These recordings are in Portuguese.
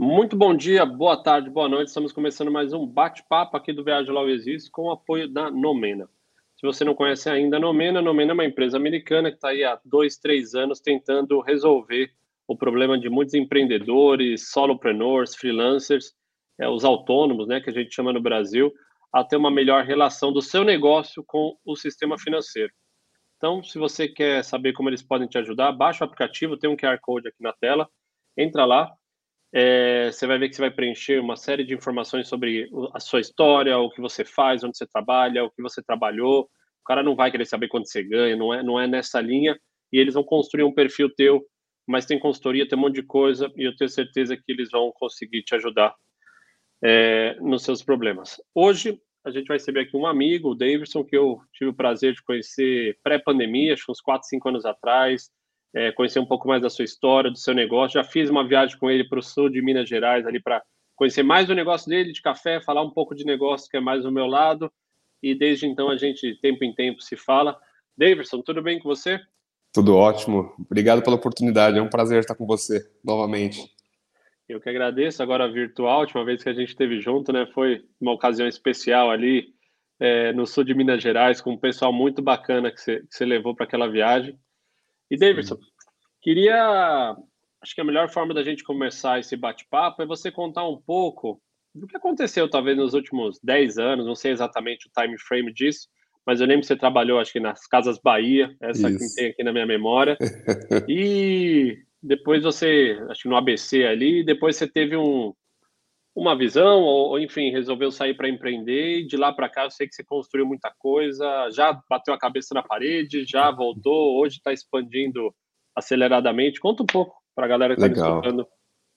Muito bom dia, boa tarde, boa noite. Estamos começando mais um bate-papo aqui do Viagem Logo Existe com o apoio da Nomena. Se você não conhece ainda a Nomena, a Nomena é uma empresa americana que está aí há dois, três anos tentando resolver o problema de muitos empreendedores, solopreneurs, freelancers, é, os autônomos, né, que a gente chama no Brasil, a ter uma melhor relação do seu negócio com o sistema financeiro. Então, se você quer saber como eles podem te ajudar, baixa o aplicativo, tem um QR Code aqui na tela, entra lá, é, você vai ver que você vai preencher uma série de informações sobre a sua história, o que você faz, onde você trabalha, o que você trabalhou. O cara não vai querer saber quanto você ganha, não é, não é nessa linha. E eles vão construir um perfil teu, mas tem consultoria, tem um monte de coisa, e eu tenho certeza que eles vão conseguir te ajudar é, nos seus problemas. Hoje, a gente vai receber aqui um amigo, o Davidson, que eu tive o prazer de conhecer pré-pandemia, acho uns 4, 5 anos atrás é, conhecer um pouco mais da sua história, do seu negócio. Já fiz uma viagem com ele para o sul de Minas Gerais, ali para conhecer mais do negócio dele de café, falar um pouco de negócio que é mais do meu lado. E desde então a gente, tempo em tempo, se fala. Davidson, tudo bem com você? Tudo ótimo. Obrigado pela oportunidade. É um prazer estar com você novamente. Eu que agradeço. Agora virtual, a última vez que a gente esteve junto, né? Foi uma ocasião especial ali é, no sul de Minas Gerais, com um pessoal muito bacana que você, que você levou para aquela viagem. E Davidson, Sim. queria. Acho que a melhor forma da gente começar esse bate-papo é você contar um pouco do que aconteceu, talvez, nos últimos 10 anos, não sei exatamente o time frame disso, mas eu lembro que você trabalhou, acho que nas Casas Bahia, essa Isso. que tem aqui na minha memória. e depois você, acho que no ABC ali, depois você teve um, uma visão, ou, ou enfim, resolveu sair para empreender, e de lá para cá eu sei que você construiu muita coisa, já bateu a cabeça na parede, já voltou, hoje está expandindo aceleradamente. Conta um pouco para a galera que está escutando.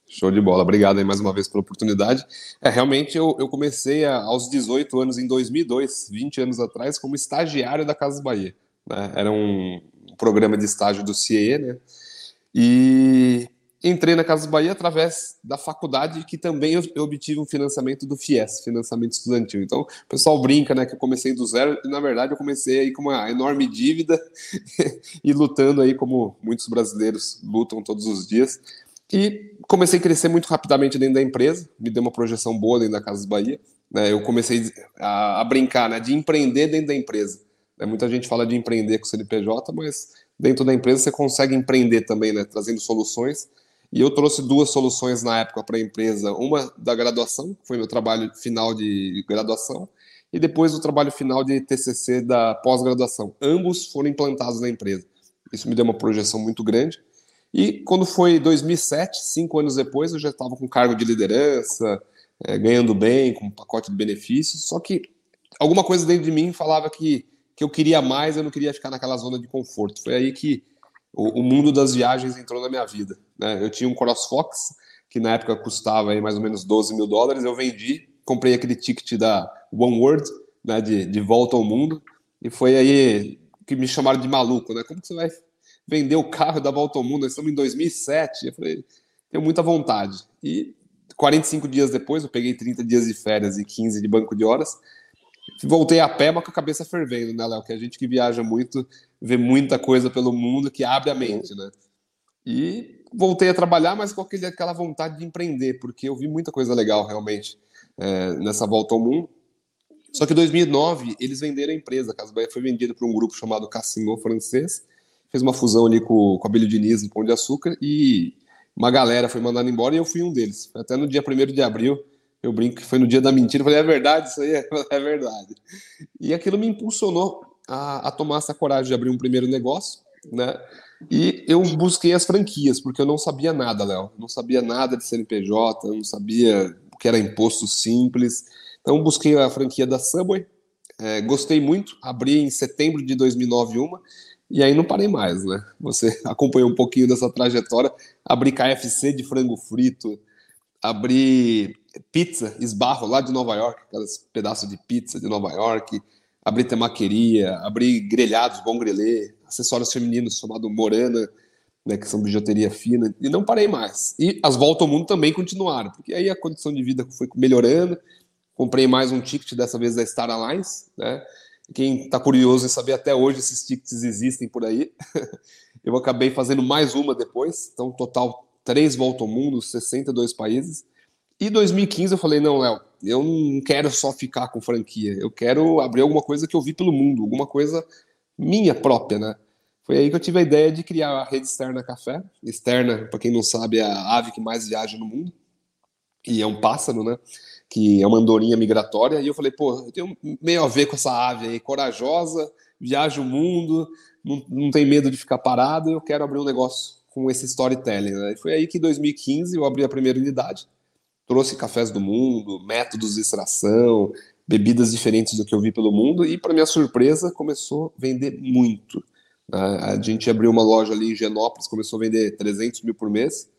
Show de bola, obrigado aí mais uma vez pela oportunidade. É, realmente eu, eu comecei a, aos 18 anos, em 2002, 20 anos atrás, como estagiário da Casa Bahia. Né? Era um programa de estágio do CIE, né? E entrei na Casa Bahia através da faculdade, que também eu, eu, obtive um financiamento do FIES, financiamento estudantil. Então, o pessoal brinca, né, que eu comecei do zero, e na verdade eu comecei aí com uma enorme dívida e lutando aí como muitos brasileiros lutam todos os dias. E comecei a crescer muito rapidamente dentro da empresa, me deu uma projeção boa dentro da Casa Bahia. Né, eu comecei a, a brincar, né, de empreender dentro da empresa. Né, muita gente fala de empreender com o CNPJ, mas dentro da empresa você consegue empreender também, né, trazendo soluções e eu trouxe duas soluções na época para a empresa: uma da graduação, que foi meu trabalho final de graduação, e depois o trabalho final de TCC da pós-graduação. Ambos foram implantados na empresa. Isso me deu uma projeção muito grande. E quando foi 2007, cinco anos depois, eu já estava com cargo de liderança, é, ganhando bem, com um pacote de benefícios. Só que alguma coisa dentro de mim falava que, que eu queria mais, eu não queria ficar naquela zona de conforto. Foi aí que o, o, mundo das viagens entrou na minha vida. Né? Eu tinha um CrossFox, que na época custava aí mais ou menos 12 mil dólares, eu vendi, comprei aquele ticket da One World, né, de, de volta ao mundo, e foi aí que me chamaram de maluco, né? Como que você vai vender o carro da volta ao mundo? Nós estamos em 2007. Eu falei, tenho muita vontade. E 45 dias depois, eu peguei 30 dias de férias e 15 de banco de horas, voltei a pé, mas com a cabeça fervendo, né, Léo? Que a gente que viaja muito, vê muita coisa pelo mundo que abre a mente, né? E voltei a trabalhar, mas com aquele, aquela vontade de empreender, porque eu vi muita coisa legal realmente é, nessa volta ao mundo. Só que em 2009 eles venderam a empresa, a Casa Bahia foi vendida para um grupo chamado Cassino francês, fez uma fusão ali com, com a Bílio Diniz no Pão de Açúcar e uma galera foi mandada embora e eu fui um deles. Até no dia 1 de abril eu brinco que foi no dia da mentira. Eu falei, é verdade, isso aí é, verdade. E aquilo me impulsionou a, a, tomar essa coragem de abrir um primeiro negócio, né? E eu busquei as franquias, porque eu não sabia nada, Léo. Não sabia nada de CNPJ, não sabia o que era imposto simples. Então busquei a franquia da Subway, é, gostei muito, abri em setembro de 2009 uma, e aí não parei mais, né? Você acompanhou um pouquinho dessa trajetória, abri KFC de frango frito, abri pizza, esbarro lá de Nova York, aqueles pedaços de pizza de Nova York, abri temaqueria, abri grelhados, bom grelê, acessórios femininos chamado Morana, né, que são bijuteria fina, e não parei mais. E as voltas ao mundo também continuaram, porque aí a condição de vida foi melhorando, comprei mais um ticket, dessa vez da Star Alliance, né, quem está curioso em saber até hoje esses tickets existem por aí, eu acabei fazendo mais uma depois, então total três voltas ao mundo, 62 países, E 2015 eu falei, não, Léo, eu não quero só ficar com franquia, eu quero abrir alguma coisa que eu vi pelo mundo, alguma coisa minha própria, né? Foi aí que eu tive a ideia de criar a rede externa café. Externa, para quem não sabe, é a ave que mais viaja no mundo. E é um pássaro, né? Que é uma andorinha migratória. E eu falei, pô, eu tenho meio a ver com essa ave aí, corajosa, viaja o mundo, não, não tem medo de ficar parado. Eu quero abrir um negócio com esse storytelling. Né? E foi aí que em 2015 eu abri a primeira unidade trouxe cafés do mundo, métodos de extração, bebidas diferentes do que eu vi pelo mundo e, para minha surpresa, começou a vender muito. A gente abriu uma loja ali em Genópolis, começou a vender 300 mil por mês,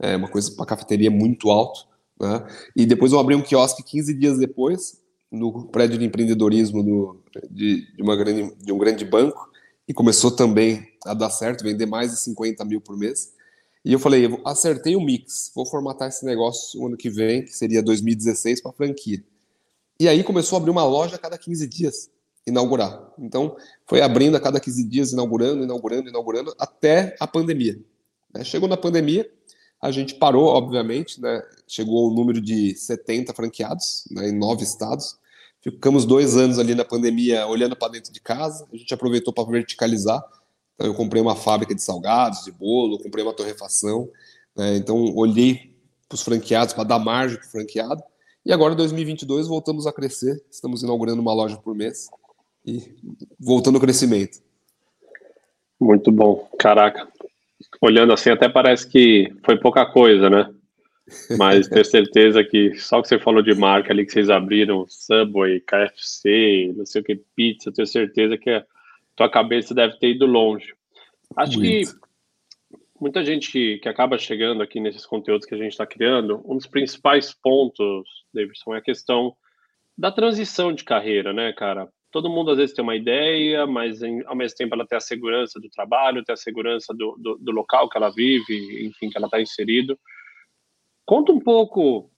é uma coisa para cafeteria muito alto. Né? E depois eu abri um quiosque 15 dias depois, no prédio de empreendedorismo do, de, de, grande, de um grande banco, e começou também a dar certo, vender mais de 50 mil por mês. E eu falei, eu acertei o mix, vou formatar esse negócio o ano que vem, que seria 2016, para franquia. E aí começou a abrir uma loja a cada 15 dias, inaugurar. Então, foi abrindo a cada 15 dias, inaugurando, inaugurando, inaugurando, até a pandemia. Né? Chegou na pandemia, a gente parou, obviamente, né? chegou o número de 70 franqueados né, em nove estados. Ficamos dois anos ali na pandemia olhando para dentro de casa, a gente aproveitou para verticalizar então, eu comprei uma fábrica de salgados, de bolo, comprei uma torrefação. Né? Então, olhei para os franqueados, para dar margem para o franqueado. E agora, em 2022, voltamos a crescer. Estamos inaugurando uma loja por mês e voltando ao crescimento. Muito bom. Caraca. Olhando assim, até parece que foi pouca coisa, né? Mas tenho certeza que só que você falou de marca ali que vocês abriram, Subway, KFC, não sei o que, pizza, tenho certeza que é tua cabeça deve ter ido longe. Acho Muito. que muita gente que acaba chegando aqui nesses conteúdos que a gente está criando, um dos principais pontos, Davidson, é a questão da transição de carreira, né, cara? Todo mundo às vezes tem uma ideia, mas em, ao mesmo tempo ela tem a segurança do trabalho, tem a segurança do, do, do local que ela vive, enfim, que ela está inserido. Conta um pouco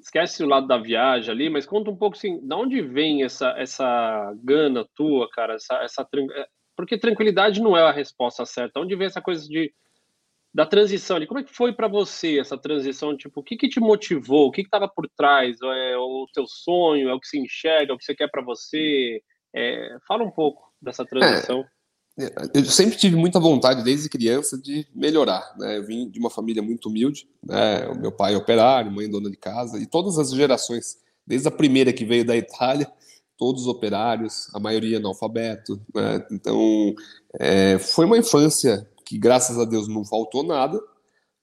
esquece o lado da viagem ali, mas conta um pouco assim, de onde vem essa, essa gana tua, cara, essa, essa é, porque tranquilidade não é a resposta certa. Onde vem essa coisa de da transição ali? Como é que foi para você essa transição? Tipo, o que que te motivou? O que que estava por trás? É o teu sonho? É o que se enxerga? É o que você quer para você? É, fala um pouco dessa transição. É. Eu sempre tive muita vontade, desde criança, de melhorar. Né? Eu vim de uma família muito humilde. Né? O meu pai é operário, mãe dona de casa, e todas as gerações, desde a primeira que veio da Itália, todos operários, a maioria analfabeto. Né? Então, é, foi uma infância que, graças a Deus, não faltou nada,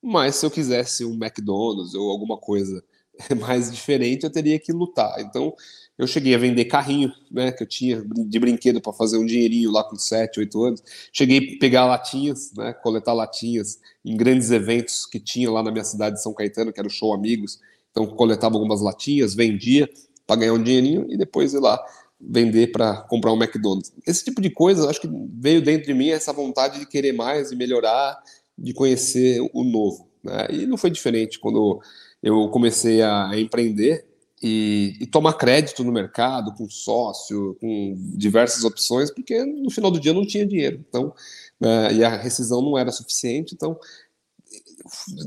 mas se eu quisesse um McDonald's ou alguma coisa mais diferente, eu teria que lutar. Então, eu cheguei a vender carrinho, né, que eu tinha de brinquedo para fazer um dinheirinho lá com 7, 8 anos. Cheguei a pegar latinhas, né, coletar latinhas em grandes eventos que tinha lá na minha cidade de São Caetano, que era o Show Amigos. Então, coletava algumas latinhas, vendia para ganhar um dinheirinho e depois ir lá vender para comprar um McDonald's. Esse tipo de coisa, acho que veio dentro de mim essa vontade de querer mais, de melhorar, de conhecer o novo. Né? E não foi diferente quando eu comecei a empreender e, e, tomar crédito no mercado, com sócio, com diversas opções, porque no final do dia não tinha dinheiro. Então, né, e a rescisão não era suficiente, então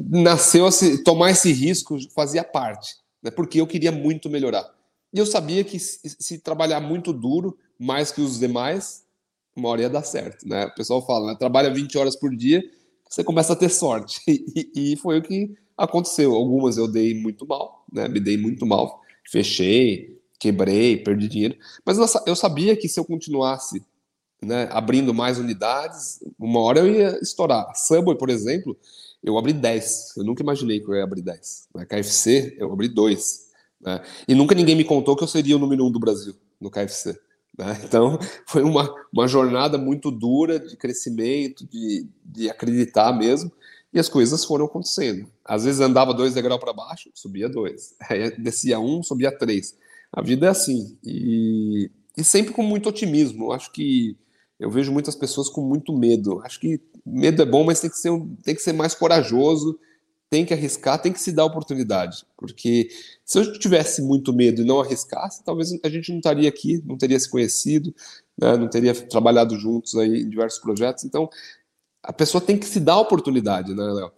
nasceu assim, tomar esse risco fazia parte, né, porque eu queria muito melhorar. E eu sabia que se, se, trabalhar muito duro, mais que os demais, uma hora ia dar certo. Né? O pessoal fala, né, trabalha 20 horas por dia, você começa a ter sorte. E, e foi o que aconteceu. Algumas eu dei muito mal, né? Me dei muito mal. Fechei, quebrei, perdi dinheiro. Mas eu sabia que se eu continuasse né, abrindo mais unidades, uma hora eu ia estourar. Subway, por exemplo, eu abri 10. Eu nunca imaginei que eu ia abrir 10. Na KFC, eu abri 2. Né? E nunca ninguém me contou que eu seria o número um do Brasil no KFC. Né? Então, foi uma, uma jornada muito dura de crescimento, de, de acreditar mesmo. E as coisas foram acontecendo. Às vezes andava dois degraus para baixo, subia dois. Aí descia um, subia três. A vida é assim. E, e sempre com muito otimismo. Acho que eu vejo muitas pessoas com muito medo. Acho que medo é bom, mas tem que ser, tem que ser mais corajoso, tem que arriscar, tem que se dar oportunidade. Porque se eu tivesse muito medo e não arriscasse, talvez a gente não estaria aqui, não teria se conhecido, né, não teria trabalhado juntos aí em diversos projetos. Então, a pessoa tem que se dar a oportunidade, né, Léo?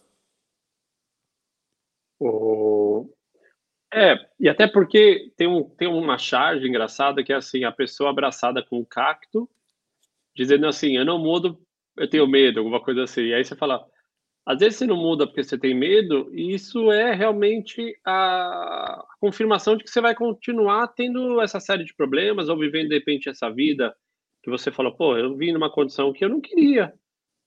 É, e até porque tem, um, tem uma charge engraçada que é assim, a pessoa abraçada com o cacto, dizendo assim, eu não mudo, eu tenho medo, alguma coisa assim. E aí você fala, às vezes você não muda porque você tem medo, e isso é realmente a confirmação de que você vai continuar tendo essa série de problemas ou vivendo de repente essa vida que você fala, pô, eu vim numa condição que eu não queria.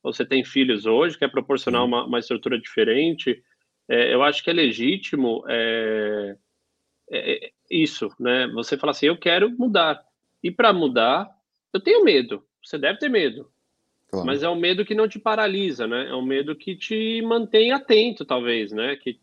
Você tem filhos hoje, quer proporcionar uma, uma estrutura diferente. É, eu acho que é legítimo é, é, é isso, né? Você fala assim, eu quero mudar. E para mudar, eu tenho medo. Você deve ter medo. Claro. Mas é um medo que não te paralisa, né? É um medo que te mantém atento, talvez, né? Que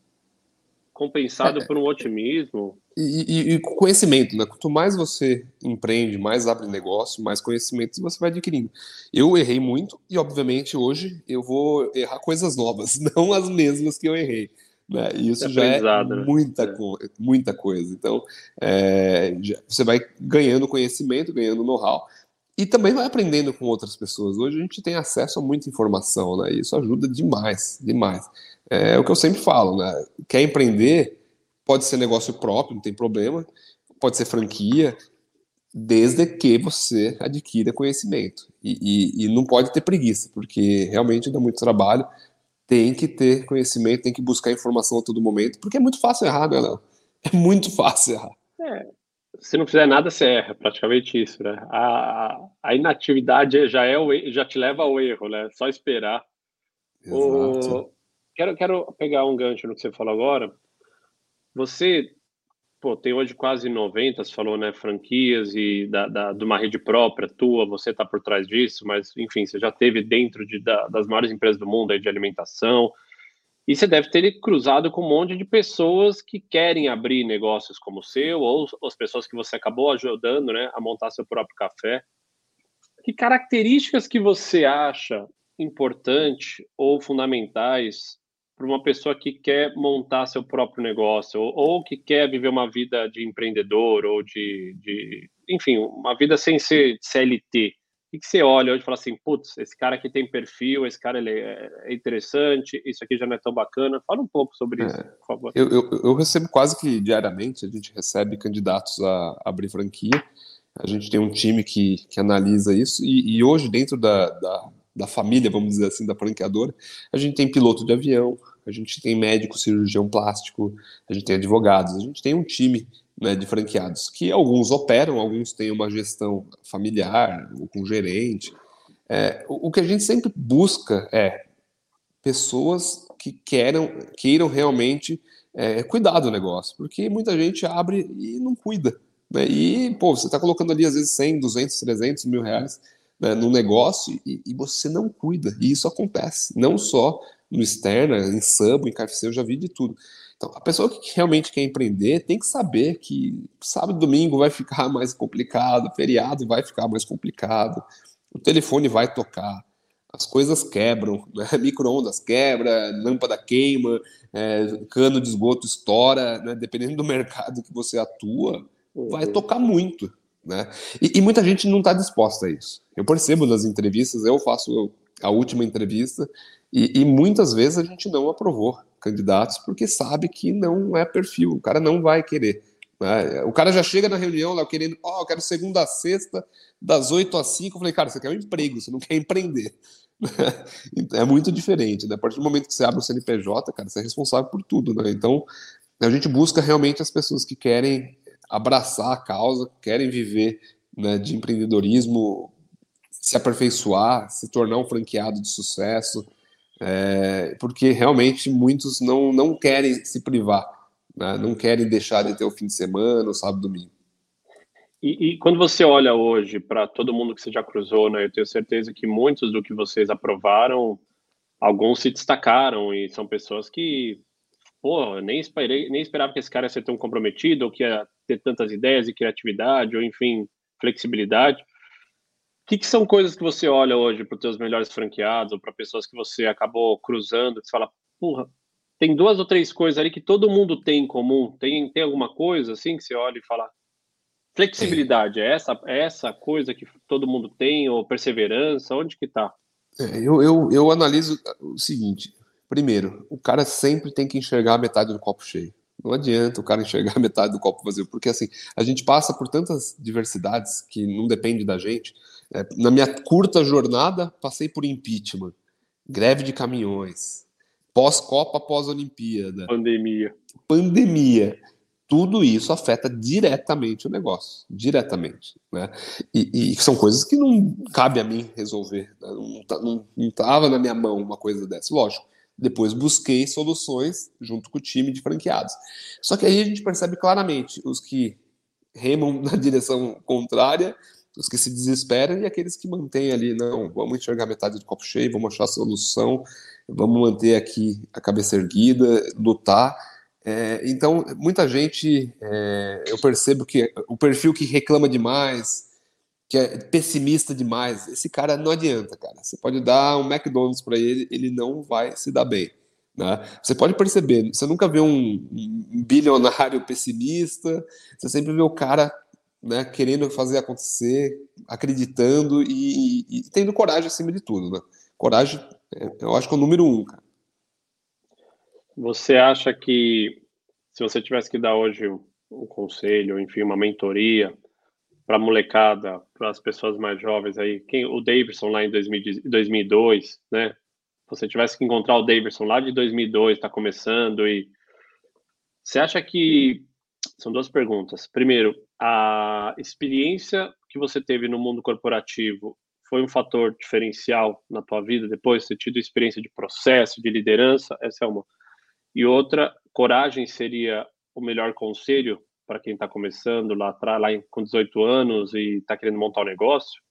compensado é, por um otimismo. E, e, e, conhecimento, né? Quanto mais você empreende, mais abre negócio, mais conhecimentos você vai adquirindo. Eu errei muito e, obviamente, hoje eu vou errar coisas novas, não as mesmas que eu errei. Né? E isso é já é né? muita, é. Co muita coisa. Então, é, já, você vai ganhando conhecimento, ganhando know-how e também vai aprendendo com outras pessoas. Hoje a gente tem acesso a muita informação, né? E isso ajuda demais, demais. É o que eu sempre falo, né? Quer empreender, pode ser negócio próprio, não tem problema, pode ser franquia, desde que você adquira conhecimento. E, e, e não pode ter preguiça, porque realmente dá muito trabalho. Tem que ter conhecimento, tem que buscar informação a todo momento, porque é muito fácil errar, né, Léo? É muito fácil errar. É, se não fizer nada, você erra, praticamente isso, né? A, a inatividade já é o, já te leva ao erro, né? Só esperar. O, quero, quero pegar um gancho no que você falou agora. Você pô, tem hoje quase 90, você falou, né, franquias e da, da, de uma rede própria tua, você está por trás disso, mas, enfim, você já teve dentro de, da, das maiores empresas do mundo aí de alimentação, e você deve ter cruzado com um monte de pessoas que querem abrir negócios como o seu, ou as pessoas que você acabou ajudando né, a montar seu próprio café. Que características que você acha importante ou fundamentais para uma pessoa que quer montar seu próprio negócio, ou, ou, que quer viver uma vida de empreendedor, ou de, de enfim, uma vida sem ser CLT? que, que você olha hoje e fala assim, putz, esse cara aqui tem perfil, esse cara ele é, é interessante, isso aqui já não é tão bacana. Fala um pouco sobre é, isso, por favor. Eu, eu, eu, recebo quase que diariamente, a gente recebe candidatos a abrir franquia, a gente tem um time que, que analisa isso, e, e hoje dentro da, da, da, família, vamos dizer assim, da franqueadora, a gente tem piloto de avião, a gente tem médico, cirurgião plástico, a gente tem advogados, a gente tem um time né, de franqueados, que alguns operam, alguns têm uma gestão familiar, ou com gerente. É, o, que a gente sempre busca é pessoas que queiram, queiram realmente é, cuidar do negócio, porque muita gente abre e não cuida. Né? E, pô, você está colocando ali às vezes 100, 200, 300 mil reais né, no negócio e, e, você não cuida. E isso acontece, não só no externo, em sub, em KFC, eu já vi de tudo. Então, a pessoa que realmente quer empreender tem que saber que sábado e domingo vai ficar mais complicado, feriado vai ficar mais complicado, o telefone vai tocar, as coisas quebram, né? micro-ondas quebra, lâmpada queima, é, cano de esgoto estoura, né? dependendo do mercado que você atua, vai uhum. tocar muito. Né? E, e muita gente não está disposta a isso. Eu percebo nas entrevistas, eu faço a última entrevista, e, e muitas vezes a gente não aprovou candidatos porque sabe que não é perfil, o cara não vai querer. Né? O cara já chega na reunião lá querendo, ó, oh, eu quero segunda a sexta, das 8 às 5. Eu falei, cara, você quer um emprego, você não quer empreender. é muito diferente, né? A partir do momento que você abre o CNPJ, cara, você é responsável por tudo, né? Então, a gente busca realmente as pessoas que querem abraçar a causa, querem viver né, de empreendedorismo, se aperfeiçoar, se tornar um franqueado de sucesso, é, porque realmente muitos não, não querem se privar, né? não querem deixar de ter o fim de semana, o sábado domingo. E, e quando você olha hoje para todo mundo que você já cruzou, né, eu tenho certeza que muitos do que vocês aprovaram, alguns se destacaram e são pessoas que, pô, nem, esperei, nem esperava que esse cara ia ser tão comprometido ou que ia ter tantas ideias e criatividade ou, enfim, flexibilidade que, que são coisas que você olha hoje para os seus melhores franqueados ou para pessoas que você acabou cruzando, que você fala, porra, tem duas ou três coisas ali que todo mundo tem em comum? Tem, tem alguma coisa assim que você olha e fala, flexibilidade, é essa, é essa coisa que todo mundo tem, ou perseverança, onde que está? É, eu, eu, eu analiso o seguinte, primeiro, o cara sempre tem que enxergar a metade do copo cheio. Não adianta o cara enxergar metade do copo vazio, porque assim, a gente passa por tantas diversidades que não depende da gente. É, na minha curta jornada, passei por impeachment, greve de caminhões, pós-Copa, pós-Olimpíada. Pandemia. Pandemia. Tudo isso afeta diretamente o negócio, diretamente. Né? E, e são coisas que não cabe a mim resolver. Né? Não estava na minha mão uma coisa dessa. Lógico, depois busquei soluções junto com o time de franqueados. Só que aí a gente percebe claramente os que remam na direção contrária, os que se desesperam e aqueles que mantêm ali, não, vamos enxergar metade do copo cheio, vamos achar a solução, vamos manter aqui a cabeça erguida, lutar. É, então, muita gente, é, eu percebo que o perfil que reclama demais, que é pessimista demais, esse cara não adianta, cara. Você pode dar um McDonald's para ele, ele não vai se dar bem. Né? Você pode perceber, você nunca vê um, um bilionário pessimista, você sempre vê o cara né, querendo fazer acontecer, acreditando e, e, e, tendo coragem acima de tudo, né? Coragem, é, eu acho que é o número um, cara. Você acha que se você tivesse que dar hoje um conselho, enfim, uma mentoria para a molecada, para as pessoas mais jovens aí, quem o Davidson lá em 2002, né? Você tivesse que encontrar o Davidson lá de 2002, está começando e você acha que são duas perguntas. Primeiro, a experiência que você teve no mundo corporativo foi um fator diferencial na tua vida depois de ter tido experiência de processo, de liderança? Essa é uma. E outra, coragem seria o melhor conselho para quem está começando lá atrás, lá com 18 anos e está querendo montar um negócio?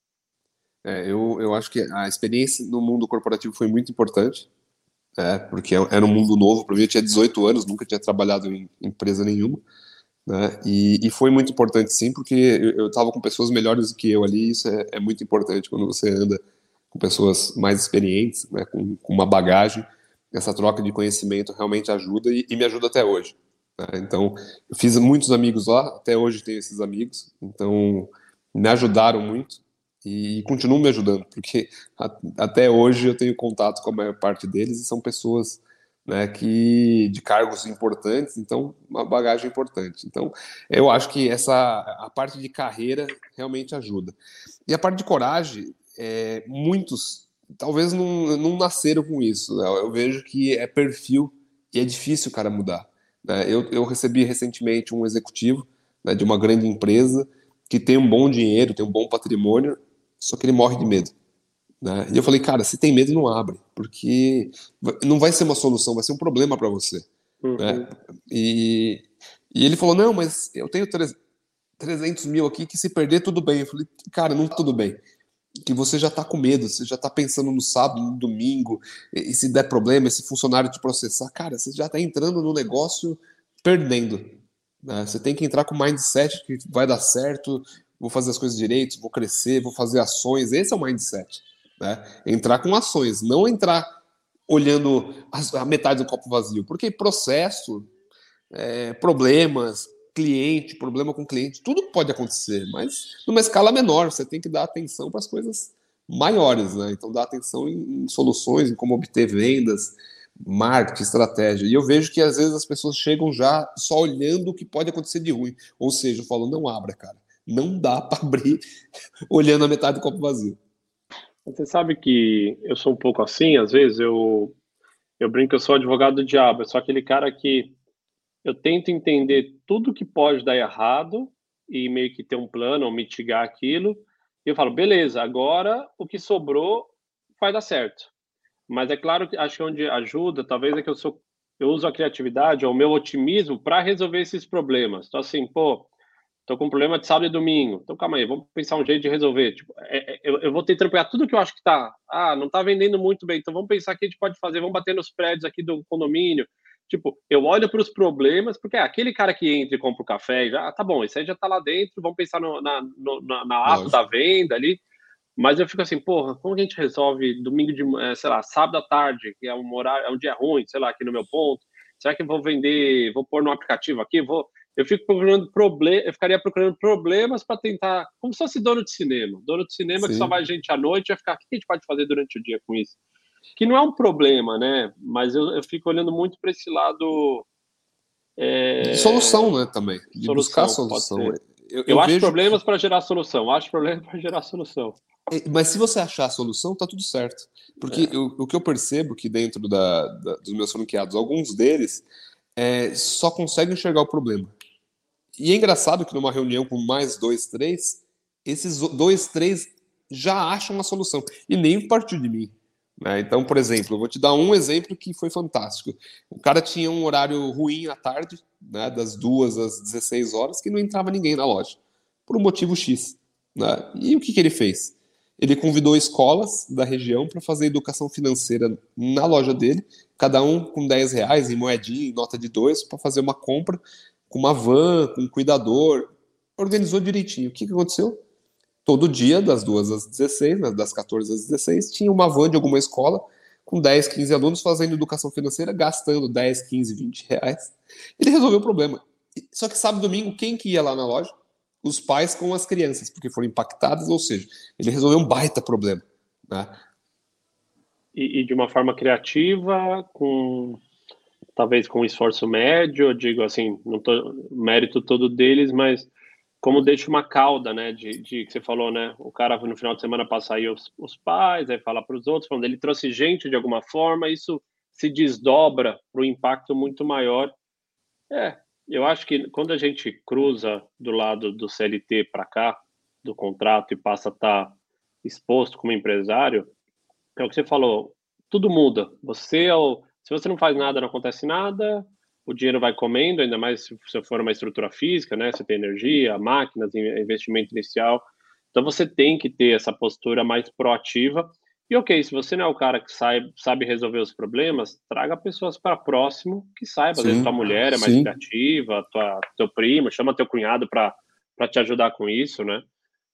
É, eu, eu acho que a experiência no mundo corporativo foi muito importante, é, porque era um mundo novo. Para mim, eu tinha 18 anos, nunca tinha trabalhado em empresa nenhuma. Né? E, e, foi muito importante, sim, porque eu estava com pessoas melhores do que eu ali. Isso é, é, muito importante quando você anda com pessoas mais experientes, né? com, com, uma bagagem. Essa troca de conhecimento realmente ajuda e, e me ajuda até hoje. Né? Então, eu fiz muitos amigos lá, até hoje tenho esses amigos. Então, me ajudaram muito e continuam me ajudando, porque a, até hoje eu tenho contato com a maior parte deles e são pessoas né, que de cargos importantes, então uma bagagem importante. Então, eu acho que essa a parte de carreira realmente ajuda. E a parte de coragem, é, muitos talvez não, não nasceram com isso. Né? Eu vejo que é perfil e é difícil o cara mudar. Né? Eu, eu recebi recentemente um executivo né, de uma grande empresa que tem um bom dinheiro, tem um bom patrimônio, só que ele morre de medo. Né? E eu falei, cara, se tem medo, não abre, porque não vai ser uma solução, vai ser um problema para você. Uhum. Né? E, e ele falou, não, mas eu tenho 300 mil aqui que se perder, tudo bem. Eu falei, cara, não tudo bem. Que você já está com medo, você já está pensando no sábado, no domingo, e, e se der problema, esse funcionário te processar, cara, você já está entrando no negócio perdendo. Né? Você tem que entrar com mindset que vai dar certo, vou fazer as coisas direito, vou crescer, vou fazer ações. Esse é o mindset. Né? Entrar com ações, não entrar olhando a metade do copo vazio, porque processo, é, problemas, cliente, problema com cliente, tudo pode acontecer, mas numa escala menor, você tem que dar atenção para as coisas maiores, né? Então, dar atenção em, em, soluções, em como obter vendas, marketing, estratégia. E eu vejo que às vezes as pessoas chegam já só olhando o que pode acontecer de ruim. Ou seja, eu falo, não abra, cara. Não dá para abrir olhando a metade do copo vazio. Você sabe que eu sou um pouco assim, às vezes eu, eu brinco que eu sou advogado do diabo, eu sou aquele cara que eu tento entender tudo que pode dar errado e meio que ter um plano ou mitigar aquilo. E eu falo, beleza, agora o que sobrou vai dar certo. Mas é claro que acho que onde ajuda, talvez é que eu sou eu uso a criatividade ou o meu otimismo para resolver esses problemas. Então assim, pô, Tô com um problema de sábado e domingo. Então, calma aí, vamos pensar um jeito de resolver. Tipo, é, é, eu, eu, vou ter que trampear tudo que eu acho que tá. Ah, não tá vendendo muito bem. Então, vamos pensar o que a gente pode fazer. Vamos bater nos prédios aqui do condomínio. Tipo, eu olho para os problemas, porque é aquele cara que entra e compra o café, já, ah, tá bom, esse aí já tá lá dentro, vamos pensar no, na, no, na, na ato da venda ali. Mas eu fico assim, porra, como que a gente resolve domingo de, é, sei lá, sábado à tarde, que é um horário, é um dia ruim, sei lá, aqui no meu ponto. Será que eu vou vender, vou pôr no aplicativo aqui, vou eu fico procurando problema, eu ficaria procurando problemas para tentar, como se fosse dono de cinema. Dono de cinema Sim. que só vai gente à noite, vai ficar, o que a gente pode fazer durante o dia com isso? Que não é um problema, né? Mas eu, eu fico olhando muito para esse lado é, solução, né, também. De solução, buscar solução. Eu, eu, eu, acho vejo... problemas para gerar solução, acho problemas para gerar solução. É, mas se você achar a solução, tá tudo certo. Porque é. eu, o que eu percebo que dentro da, da, dos meus franqueados, alguns deles é, só conseguem enxergar o problema. E é engraçado que numa reunião com mais dois, três, esses dois, três já acham a solução. E nem partiu de mim. Né? Então, por exemplo, eu vou te dar um exemplo que foi fantástico. O cara tinha um horário ruim à tarde, né, das duas às 16 horas, que não entrava ninguém na loja, por um motivo X. Né? E o que, que ele fez? Ele convidou escolas da região para fazer educação financeira na loja dele, cada um com 10 reais em moedinha, em nota de dois, para fazer uma compra com uma van, com um cuidador. Organizou direitinho. O que, que aconteceu? todo dia, das 2 às 16, né, das 14 às 16, tinha uma van de alguma escola com 10, 15 alunos fazendo educação financeira, gastando 10, 15, 20 reais. Ele resolveu o problema. Só que sábado domingo, quem que ia lá na loja? Os pais com as crianças, porque foram impactadas, ou seja, ele resolveu um baita problema. Né? E, e de uma forma criativa, com talvez com esforço médio, eu digo assim, não tô mérito todo deles, mas como deixa uma cauda, né, de, de, que você falou, né, o cara no final de semana passa aí os, os pais, aí fala para os outros, falando, ele trouxe gente de alguma forma, isso se desdobra para um impacto muito maior. É, eu acho que quando a gente cruza do lado do CLT para cá, do contrato, e passa a estar tá exposto como empresário, é o que você falou, tudo muda. Você, é se você não faz nada, não acontece nada, o dinheiro vai comendo, ainda mais se você for uma estrutura física, né? Você tem energia, máquinas, investimento inicial. Então você tem que ter essa postura mais proativa. E ok, se você não é o cara que sabe, sabe resolver os problemas, traga pessoas para próximo que saiba. Sim, Às vezes tua mulher é mais sim. criativa, tua, teu primo, chama teu cunhado para te ajudar com isso, né?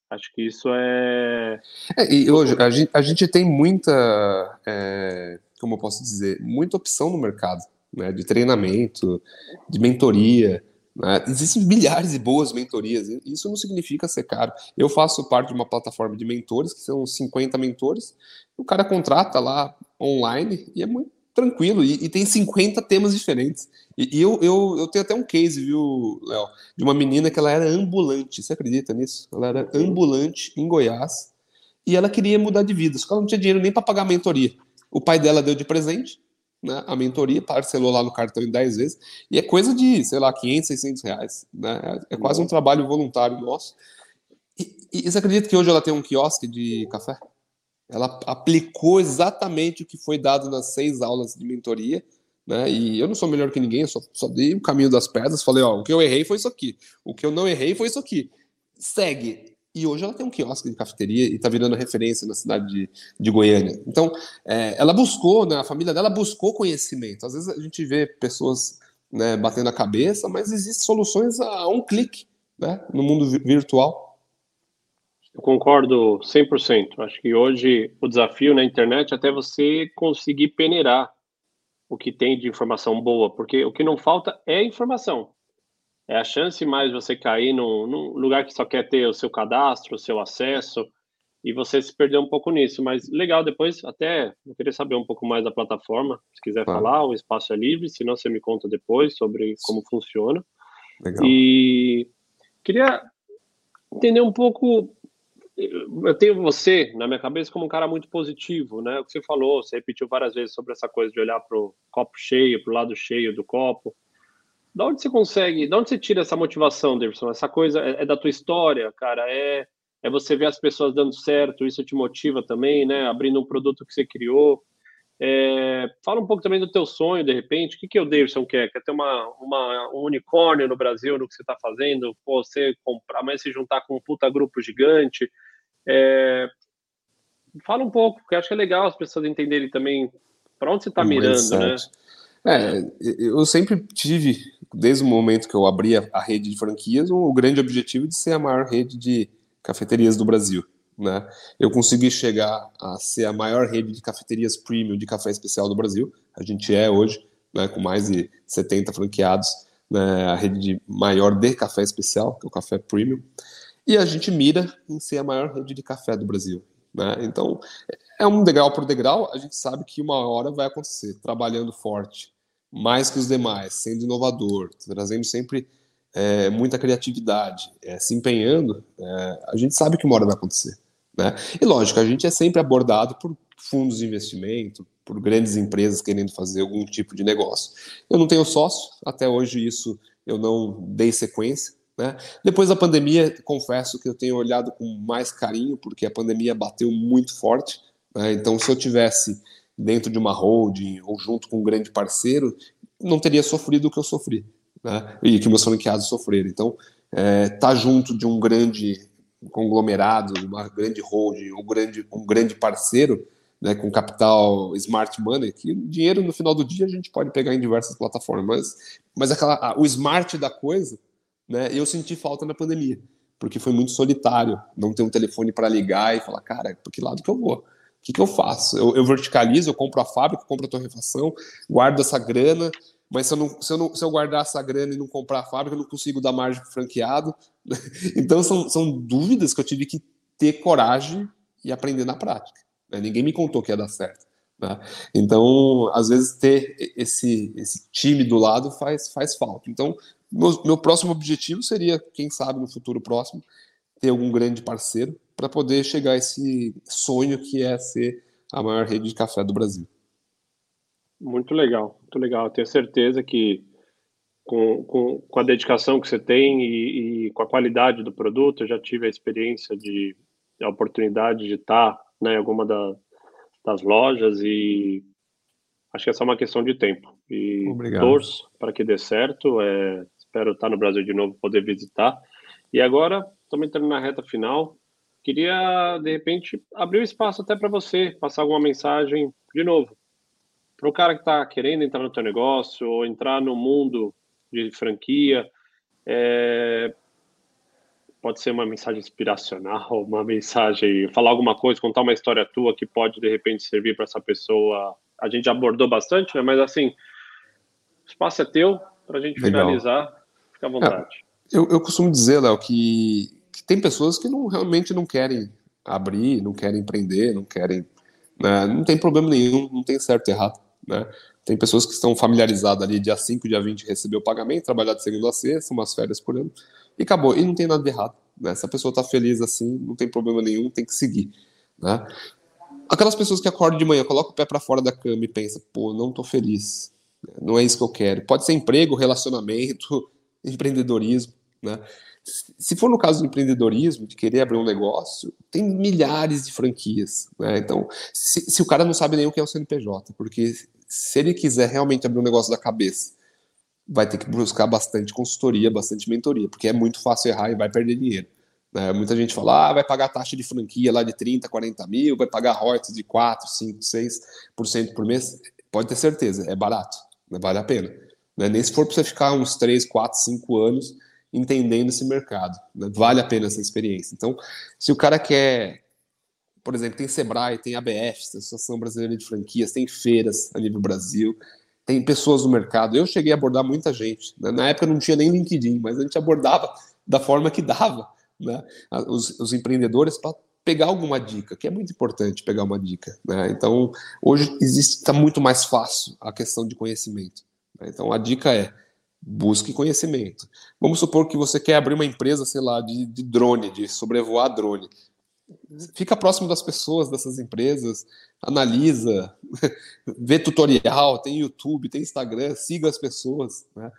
Acho que isso é. é e hoje a gente, a gente tem muita, é, como eu posso dizer, muita opção no mercado né, de treinamento, de mentoria. Né? Existem milhares de boas mentorias, isso não significa ser caro. Eu faço parte de uma plataforma de mentores, que são 50 mentores, o cara contrata lá online e é muito tranquilo, e, e tem 50 temas diferentes. E, e eu, eu, eu tenho até um case, viu, Léo, de uma menina que ela era ambulante, você acredita nisso? Ela era ambulante em Goiás, e ela queria mudar de vida, só que ela não tinha dinheiro nem para pagar a mentoria. O pai dela deu de presente, né, a mentoria, parcelou lá no cartão em 10 vezes, e é coisa de, sei lá, 500, 600 reais. Né? É, é quase um trabalho voluntário nosso. E, e você acredita que hoje ela tem um quiosque de café? Ela aplicou exatamente o que foi dado nas seis aulas de mentoria, né? E eu não sou melhor que ninguém, eu só, só dei o caminho das pedras, falei, ó, o que eu errei foi isso aqui, o que eu não errei foi isso aqui. Segue. E hoje ela tem um quiosque de cafeteria e está virando referência na cidade de, de Goiânia. Então, é, ela buscou, né, a família dela buscou conhecimento. Às vezes a gente vê pessoas né, batendo a cabeça, mas existem soluções a um clique né, no mundo virtual. Eu concordo 100%. Acho que hoje o desafio na internet é até você conseguir peneirar o que tem de informação boa, porque o que não falta é informação é a chance mais você cair num, num, lugar que só quer ter o seu cadastro, o seu acesso, e você se perder um pouco nisso. Mas legal, depois até eu queria saber um pouco mais da plataforma, se quiser falar, o espaço é livre, senão você me conta depois sobre como funciona. Legal. E queria entender um pouco. Eu tenho você na minha cabeça como um cara muito positivo, né? O que você falou, você repetiu várias vezes sobre essa coisa de olhar para o copo cheio, para o lado cheio do copo. Da onde você consegue, da onde você tira essa motivação, Davidson? Essa coisa é, é, da tua história, cara? É, é você ver as pessoas dando certo, isso te motiva também, né? Abrindo um produto que você criou. É, fala um pouco também do teu sonho, de repente. O que, que o Davidson quer? Quer ter uma, uma, um unicórnio no Brasil no que você está fazendo? Pô, você comprar, mas se juntar com um puta grupo gigante. É, fala um pouco, porque acho que é legal as pessoas entenderem também para onde você está mirando, né? É, eu sempre tive desde o momento que eu abri a, rede de franquias, o, grande objetivo de ser a maior rede de cafeterias do Brasil. Né? Eu consegui chegar a ser a maior rede de cafeterias premium de café especial do Brasil. A gente é hoje, né, com mais de 70 franqueados, né, a rede de maior de café especial, que é o café premium. E a gente mira em ser a maior rede de café do Brasil. Né? Então, é um degrau por degrau. A gente sabe que uma hora vai acontecer, trabalhando forte mais que os demais, sendo inovador, trazendo sempre é, muita criatividade, é, se empenhando, é, a gente sabe que uma hora vai acontecer. Né? E lógico, a gente é sempre abordado por fundos de investimento, por grandes empresas querendo fazer algum tipo de negócio. Eu não tenho sócio, até hoje isso eu não dei sequência. Né? Depois da pandemia, confesso que eu tenho olhado com mais carinho, porque a pandemia bateu muito forte. Né? Então, se eu tivesse dentro de uma holding ou junto com um grande parceiro, não teria sofrido o que eu sofri, né? e que meus franqueados sofreram. Então, é, tá junto de um grande conglomerado, uma grande holding, um grande, um grande parceiro, né, com capital smart money, que dinheiro no final do dia a gente pode pegar em diversas plataformas, mas, mas aquela, o smart da coisa, né, eu senti falta na pandemia, porque foi muito solitário, não ter um telefone para ligar e falar, cara, para que lado que eu vou? Que, que eu faço? Eu, eu verticalizo, eu compro a fábrica, eu compro a torrefação, guardo essa grana, mas se eu, não, se, eu não, se eu guardar essa grana e não comprar a fábrica, eu não consigo dar margem para franqueado. Então, são, são dúvidas que eu tive que ter coragem e aprender na prática. Né? Ninguém me contou que ia dar certo. Né? Então, às vezes, ter esse, esse time do lado faz, faz falta. Então, meu, meu próximo objetivo seria, quem sabe, no futuro próximo, ter algum grande parceiro para poder chegar a esse sonho que é ser a maior rede de café do Brasil. Muito legal, muito legal. Eu tenho certeza que com, com, com a dedicação que você tem e, e, com a qualidade do produto, eu já tive a experiência de a oportunidade de estar né, em alguma da, das lojas e acho que é só uma questão de tempo. E Obrigado. torço para que dê certo. É, espero estar no Brasil de novo, poder visitar. E agora, estamos entrando na reta final. Queria, de repente, abrir o um espaço até para você passar alguma mensagem de novo para o cara que está querendo entrar no teu negócio ou entrar no mundo de franquia, é, pode ser uma mensagem inspiracional, uma mensagem, falar alguma coisa, contar uma história tua que pode de repente servir para essa pessoa. A gente abordou bastante, né? mas assim, o espaço é teu para a gente Legal. finalizar. Fica à vontade. É, eu, eu costumo dizer, Léo, que, que tem pessoas que não, realmente não querem abrir, não querem empreender, não querem. Né? Não tem problema nenhum, não tem certo e errado. Né? Tem pessoas que estão familiarizadas ali, dia 5, dia 20, receber o pagamento, trabalhar de segunda a sexta, umas férias por ano, e acabou. E não tem nada de errado. Né? Se a pessoa está feliz assim, não tem problema nenhum, tem que seguir. Né? Aquelas pessoas que acordam de manhã, colocam o pé para fora da cama e pensam, pô, não estou feliz, não é isso que eu quero. Pode ser emprego, relacionamento, empreendedorismo, né? Se for no caso do empreendedorismo, de querer abrir um negócio, tem milhares de franquias. Né? Então, se, se, o cara não sabe nem o que é o CNPJ, porque se ele quiser realmente abrir um negócio da cabeça, vai ter que buscar bastante consultoria, bastante mentoria, porque é muito fácil errar e vai perder dinheiro. Né? Muita gente fala, ah, vai pagar taxa de franquia lá de 30, 40 mil, vai pagar royalties de 4, 5, 6% por mês. Pode ter certeza, é barato, né? vale a pena. Né? Nem se for para você ficar uns 3, 4, 5 anos entendendo esse mercado. Né? Vale a pena essa experiência. Então, se o cara quer, por exemplo, tem Sebrae, tem ABF, Associação Brasileira de Franquias, tem feiras a nível Brasil, tem pessoas no mercado. Eu cheguei a abordar muita gente. Né? Na época não tinha nem LinkedIn, mas a gente abordava da forma que dava né? os, os empreendedores para pegar alguma dica, que é muito importante pegar uma dica. Né? Então, hoje está muito mais fácil a questão de conhecimento. Né? Então, a dica é busque conhecimento. Vamos supor que você quer abrir uma empresa, sei lá, de, de drone, de sobrevoar drone. Fica próximo das pessoas dessas empresas, analisa, vê tutorial, tem YouTube, tem Instagram, siga as pessoas. Né?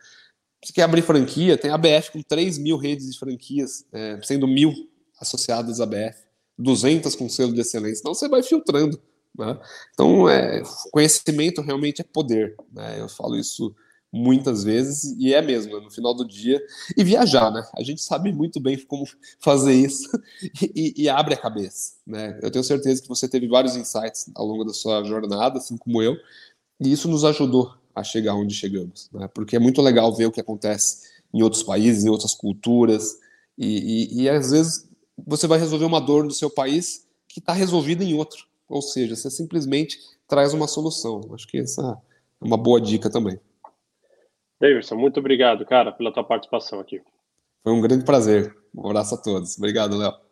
Se quer abrir franquia, tem a BF com 3 mil redes de franquias, é, sendo mil associadas à BF, 200 com selo de excelência. Então você vai filtrando. Né? Então, é, conhecimento realmente é poder. Né? Eu falo isso muitas vezes, e é mesmo, né, no final do dia, e viajar, né? A gente sabe muito bem como fazer isso e, e, abre a cabeça, né? Eu tenho certeza que você teve vários insights ao longo da sua jornada, assim como eu, e isso nos ajudou a chegar onde chegamos, né? Porque é muito legal ver o que acontece em outros países, em outras culturas, e, e, e às vezes você vai resolver uma dor do seu país que está resolvida em outro, ou seja, você simplesmente traz uma solução. Acho que essa é uma boa dica também. Davidson, muito obrigado, cara, pela tua participação aqui. Foi um grande prazer. Um abraço a todos. Obrigado, Léo.